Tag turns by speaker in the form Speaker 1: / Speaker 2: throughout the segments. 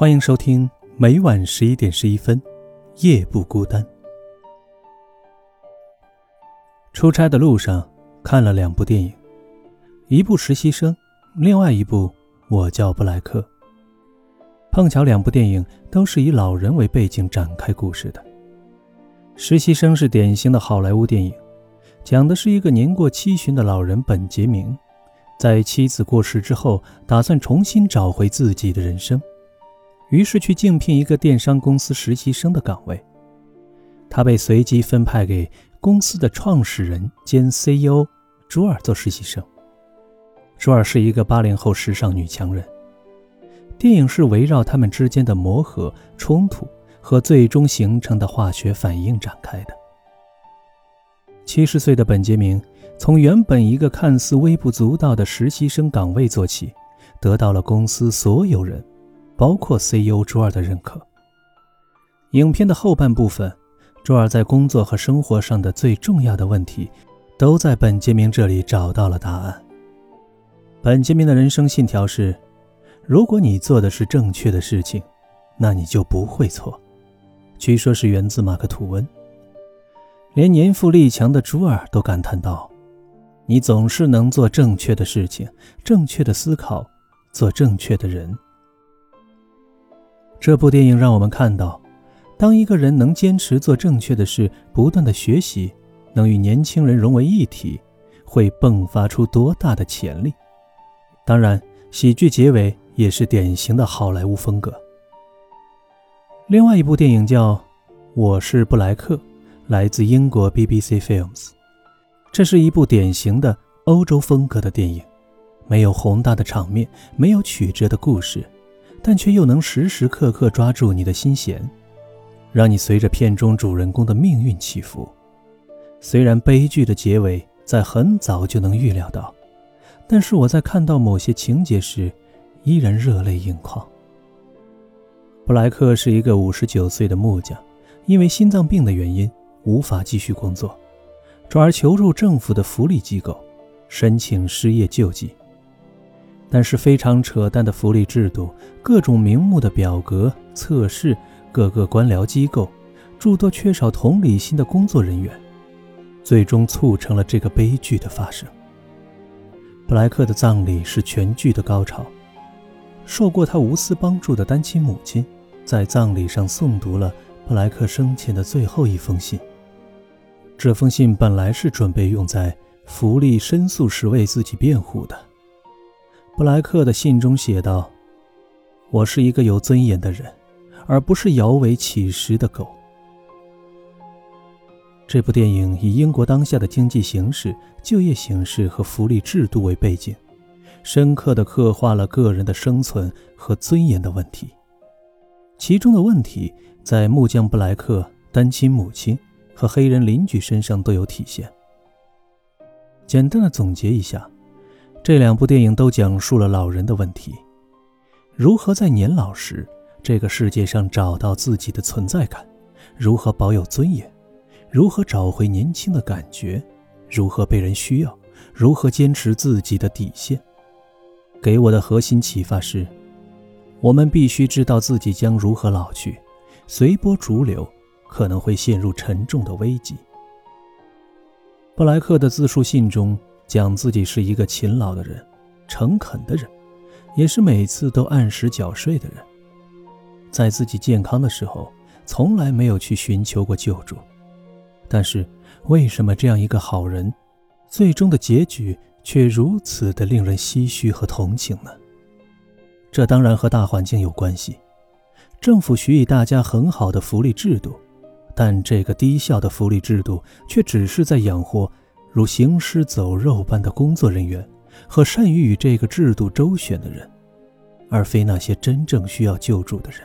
Speaker 1: 欢迎收听每晚十一点十一分，夜不孤单。出差的路上看了两部电影，一部《实习生》，另外一部《我叫布莱克》。碰巧两部电影都是以老人为背景展开故事的。《实习生》是典型的好莱坞电影，讲的是一个年过七旬的老人本杰明，在妻子过世之后，打算重新找回自己的人生。于是去竞聘一个电商公司实习生的岗位，他被随机分派给公司的创始人兼 CEO 朱尔做实习生。朱尔是一个八零后时尚女强人。电影是围绕他们之间的磨合、冲突和最终形成的化学反应展开的。七十岁的本杰明从原本一个看似微不足道的实习生岗位做起，得到了公司所有人。包括 CEO 朱尔的认可。影片的后半部分，朱尔在工作和生活上的最重要的问题，都在本杰明这里找到了答案。本杰明的人生信条是：如果你做的是正确的事情，那你就不会错。据说是源自马克吐温。连年富力强的朱尔都感叹道：“你总是能做正确的事情，正确的思考，做正确的人。”这部电影让我们看到，当一个人能坚持做正确的事，不断的学习，能与年轻人融为一体，会迸发出多大的潜力。当然，喜剧结尾也是典型的好莱坞风格。另外一部电影叫《我是布莱克》，来自英国 BBC Films，这是一部典型的欧洲风格的电影，没有宏大的场面，没有曲折的故事。但却又能时时刻刻抓住你的心弦，让你随着片中主人公的命运起伏。虽然悲剧的结尾在很早就能预料到，但是我在看到某些情节时，依然热泪盈眶。布莱克是一个五十九岁的木匠，因为心脏病的原因无法继续工作，转而求助政府的福利机构，申请失业救济。但是非常扯淡的福利制度，各种名目的表格测试，各个官僚机构，诸多缺少同理心的工作人员，最终促成了这个悲剧的发生。布莱克的葬礼是全剧的高潮，受过他无私帮助的单亲母亲，在葬礼上诵读了布莱克生前的最后一封信。这封信本来是准备用在福利申诉时为自己辩护的。布莱克的信中写道：“我是一个有尊严的人，而不是摇尾乞食的狗。”这部电影以英国当下的经济形势、就业形势和福利制度为背景，深刻地刻画了个人的生存和尊严的问题。其中的问题在木匠布莱克、单亲母亲和黑人邻居身上都有体现。简单的总结一下。这两部电影都讲述了老人的问题：如何在年老时这个世界上找到自己的存在感，如何保有尊严，如何找回年轻的感觉，如何被人需要，如何坚持自己的底线。给我的核心启发是：我们必须知道自己将如何老去，随波逐流可能会陷入沉重的危机。布莱克的自述信中。讲自己是一个勤劳的人，诚恳的人，也是每次都按时缴税的人。在自己健康的时候，从来没有去寻求过救助。但是，为什么这样一个好人，最终的结局却如此的令人唏嘘和同情呢？这当然和大环境有关系。政府许以大家很好的福利制度，但这个低效的福利制度却只是在养活。如行尸走肉般的工作人员和善于与这个制度周旋的人，而非那些真正需要救助的人。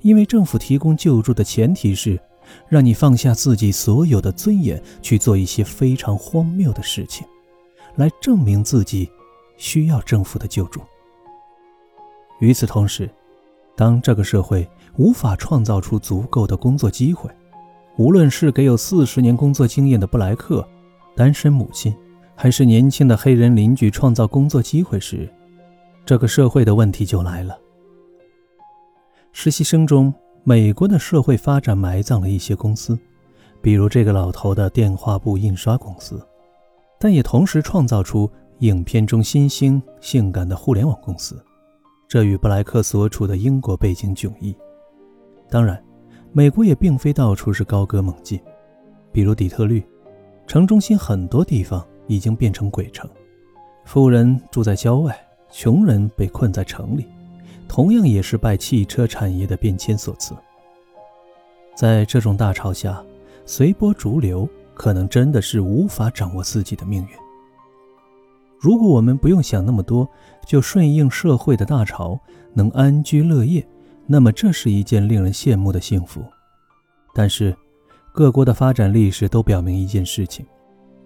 Speaker 1: 因为政府提供救助的前提是，让你放下自己所有的尊严，去做一些非常荒谬的事情，来证明自己需要政府的救助。与此同时，当这个社会无法创造出足够的工作机会，无论是给有四十年工作经验的布莱克。单身母亲，还是年轻的黑人邻居创造工作机会时，这个社会的问题就来了。实习生中，美国的社会发展埋葬了一些公司，比如这个老头的电话簿印刷公司，但也同时创造出影片中新兴性感的互联网公司。这与布莱克所处的英国背景迥异。当然，美国也并非到处是高歌猛进，比如底特律，城中心很多地方已经变成鬼城，富人住在郊外，穷人被困在城里，同样也是拜汽车产业的变迁所赐。在这种大潮下，随波逐流可能真的是无法掌握自己的命运。如果我们不用想那么多，就顺应社会的大潮，能安居乐业。那么，这是一件令人羡慕的幸福。但是，各国的发展历史都表明一件事情：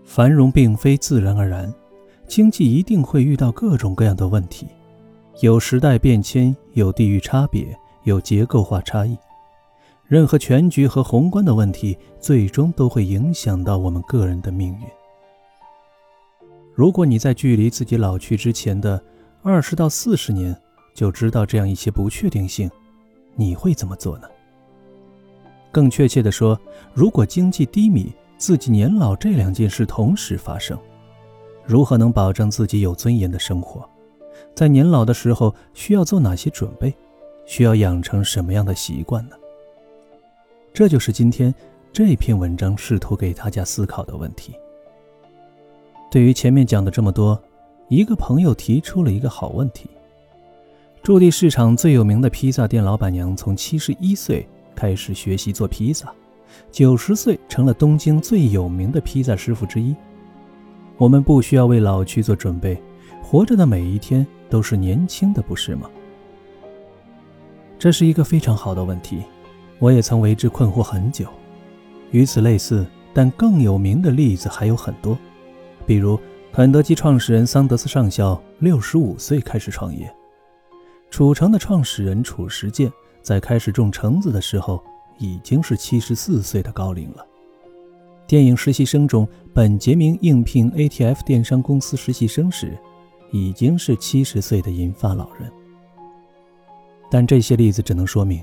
Speaker 1: 繁荣并非自然而然，经济一定会遇到各种各样的问题，有时代变迁，有地域差别，有结构化差异。任何全局和宏观的问题，最终都会影响到我们个人的命运。如果你在距离自己老去之前的二十到四十年就知道这样一些不确定性，你会怎么做呢？更确切地说，如果经济低迷、自己年老这两件事同时发生，如何能保证自己有尊严的生活？在年老的时候需要做哪些准备？需要养成什么样的习惯呢？这就是今天这篇文章试图给大家思考的问题。对于前面讲的这么多，一个朋友提出了一个好问题。驻地市场最有名的披萨店老板娘从七十一岁开始学习做披萨，九十岁成了东京最有名的披萨师傅之一。我们不需要为老去做准备，活着的每一天都是年轻的，不是吗？这是一个非常好的问题，我也曾为之困惑很久。与此类似但更有名的例子还有很多，比如肯德基创始人桑德斯上校六十五岁开始创业。楚城的创始人褚时健在开始种橙子的时候已经是七十四岁的高龄了。电影《实习生》中，本杰明应聘 ATF 电商公司实习生时，已经是七十岁的银发老人。但这些例子只能说明，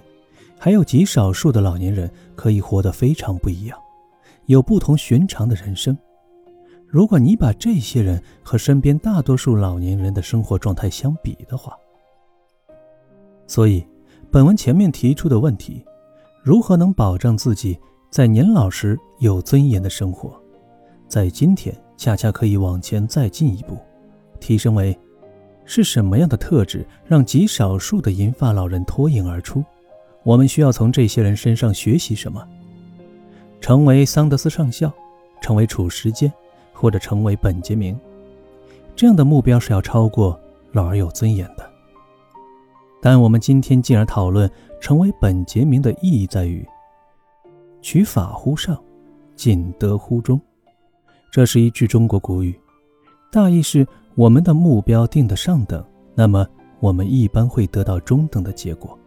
Speaker 1: 还有极少数的老年人可以活得非常不一样，有不同寻常的人生。如果你把这些人和身边大多数老年人的生活状态相比的话，所以，本文前面提出的问题，如何能保证自己在年老时有尊严的生活，在今天恰恰可以往前再进一步，提升为：是什么样的特质让极少数的银发老人脱颖而出？我们需要从这些人身上学习什么？成为桑德斯上校，成为褚时健，或者成为本杰明，这样的目标是要超过老而有尊严的。但我们今天进而讨论成为本杰明的意义在于：取法乎上，尽德乎中。这是一句中国古语，大意是我们的目标定得上等，那么我们一般会得到中等的结果。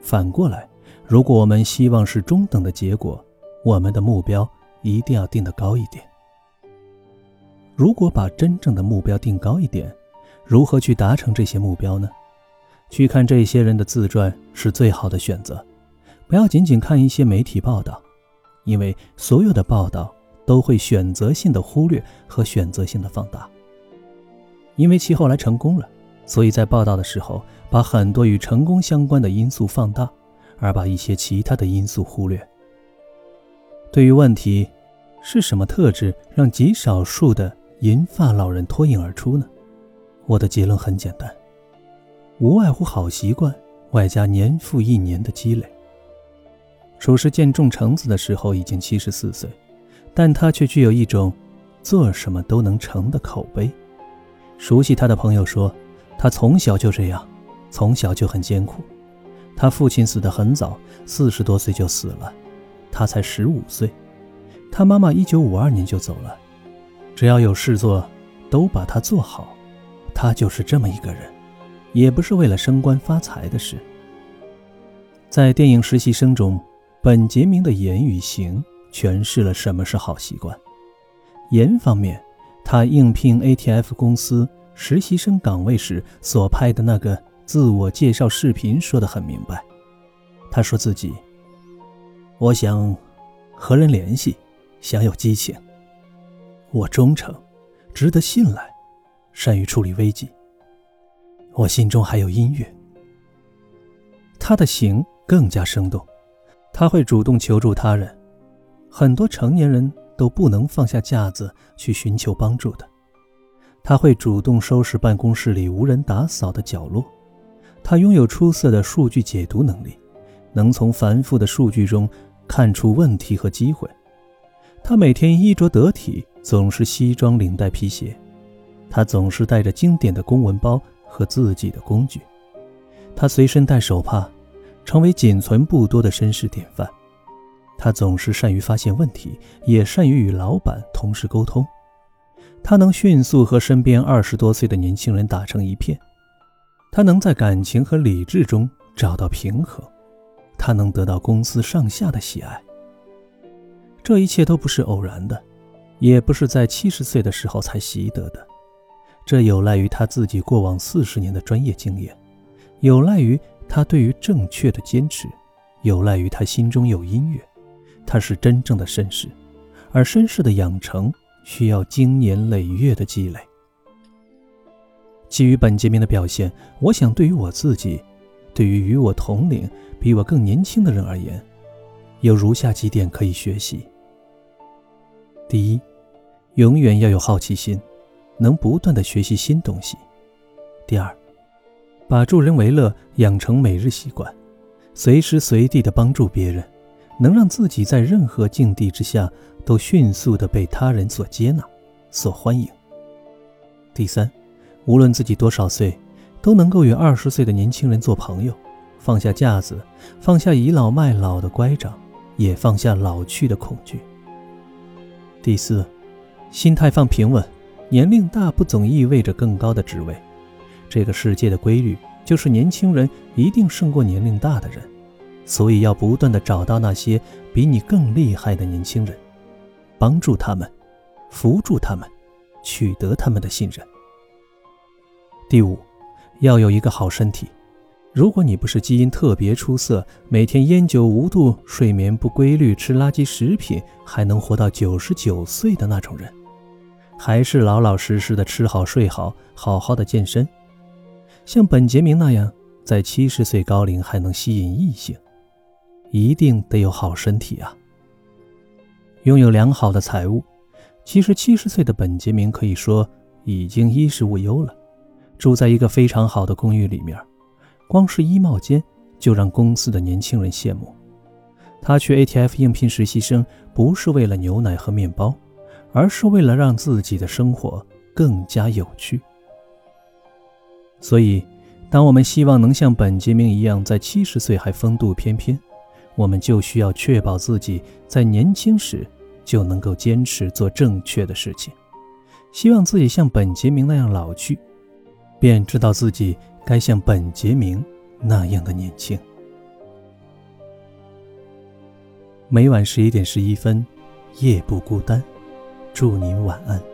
Speaker 1: 反过来，如果我们希望是中等的结果，我们的目标一定要定得高一点。如果把真正的目标定高一点，如何去达成这些目标呢？去看这些人的自传是最好的选择，不要仅仅看一些媒体报道，因为所有的报道都会选择性的忽略和选择性的放大。因为其后来成功了，所以在报道的时候把很多与成功相关的因素放大，而把一些其他的因素忽略。对于问题是什么特质让极少数的银发老人脱颖而出呢？我的结论很简单。无外乎好习惯，外加年复一年的积累。褚时健种橙子的时候已经七十四岁，但他却具有一种做什么都能成的口碑。熟悉他的朋友说，他从小就这样，从小就很艰苦。他父亲死得很早，四十多岁就死了，他才十五岁。他妈妈一九五二年就走了。只要有事做，都把它做好。他就是这么一个人。也不是为了升官发财的事。在电影《实习生》中，本杰明的言与行诠释了什么是好习惯。言方面，他应聘 ATF 公司实习生岗位时所拍的那个自我介绍视频说得很明白，他说自己：“我想和人联系，想有激情。我忠诚，值得信赖，善于处理危机。我心中还有音乐。”他的行更加生动，他会主动求助他人。很多成年人都不能放下架子去寻求帮助的。他会主动收拾办公室里无人打扫的角落。他拥有出色的数据解读能力，能从繁复的数据中看出问题和机会。他每天衣着得体，总是西装领带皮鞋。他总是带着经典的公文包和自己的工具。他随身带手帕，成为仅存不多的绅士典范。他总是善于发现问题，也善于与老板、同事沟通。他能迅速和身边二十多岁的年轻人打成一片，他能在感情和理智中找到平衡，他能得到公司上下的喜爱。这一切都不是偶然的，也不是在七十岁的时候才习得的，这有赖于他自己过往四十年的专业经验，有赖于他对于正确的坚持，有赖于他心中有音乐。他是真正的绅士，而绅士的养成。需要经年累月的积累。基于本杰明的表现，我想对于我自己，对于与我同龄、比我更年轻的人而言，有如下几点可以学习：第一，永远要有好奇心，能不断的学习新东西；第二，把助人为乐养成每日习惯，随时随地的帮助别人，能让自己在任何境地之下。都迅速的被他人所接纳、所欢迎。第三，无论自己多少岁，都能够与二十岁的年轻人做朋友，放下架子，放下倚老卖老的乖张，也放下老去的恐惧。第四，心态放平稳，年龄大不总意味着更高的职位。这个世界的规律就是年轻人一定胜过年龄大的人，所以要不断的找到那些比你更厉害的年轻人。帮助他们，扶助他们，取得他们的信任。第五，要有一个好身体。如果你不是基因特别出色，每天烟酒无度、睡眠不规律、吃垃圾食品还能活到九十九岁的那种人，还是老老实实的吃好睡好，好好的健身，像本杰明那样，在七十岁高龄还能吸引异性，一定得有好身体啊。拥有良好的财务，其实七十岁的本杰明可以说已经衣食无忧了，住在一个非常好的公寓里面，光是衣帽间就让公司的年轻人羡慕。他去 ATF 应聘实习生，不是为了牛奶和面包，而是为了让自己的生活更加有趣。所以，当我们希望能像本杰明一样在七十岁还风度翩翩，我们就需要确保自己在年轻时。就能够坚持做正确的事情，希望自己像本杰明那样老去，便知道自己该像本杰明那样的年轻。每晚十一点十一分，夜不孤单，祝您晚安。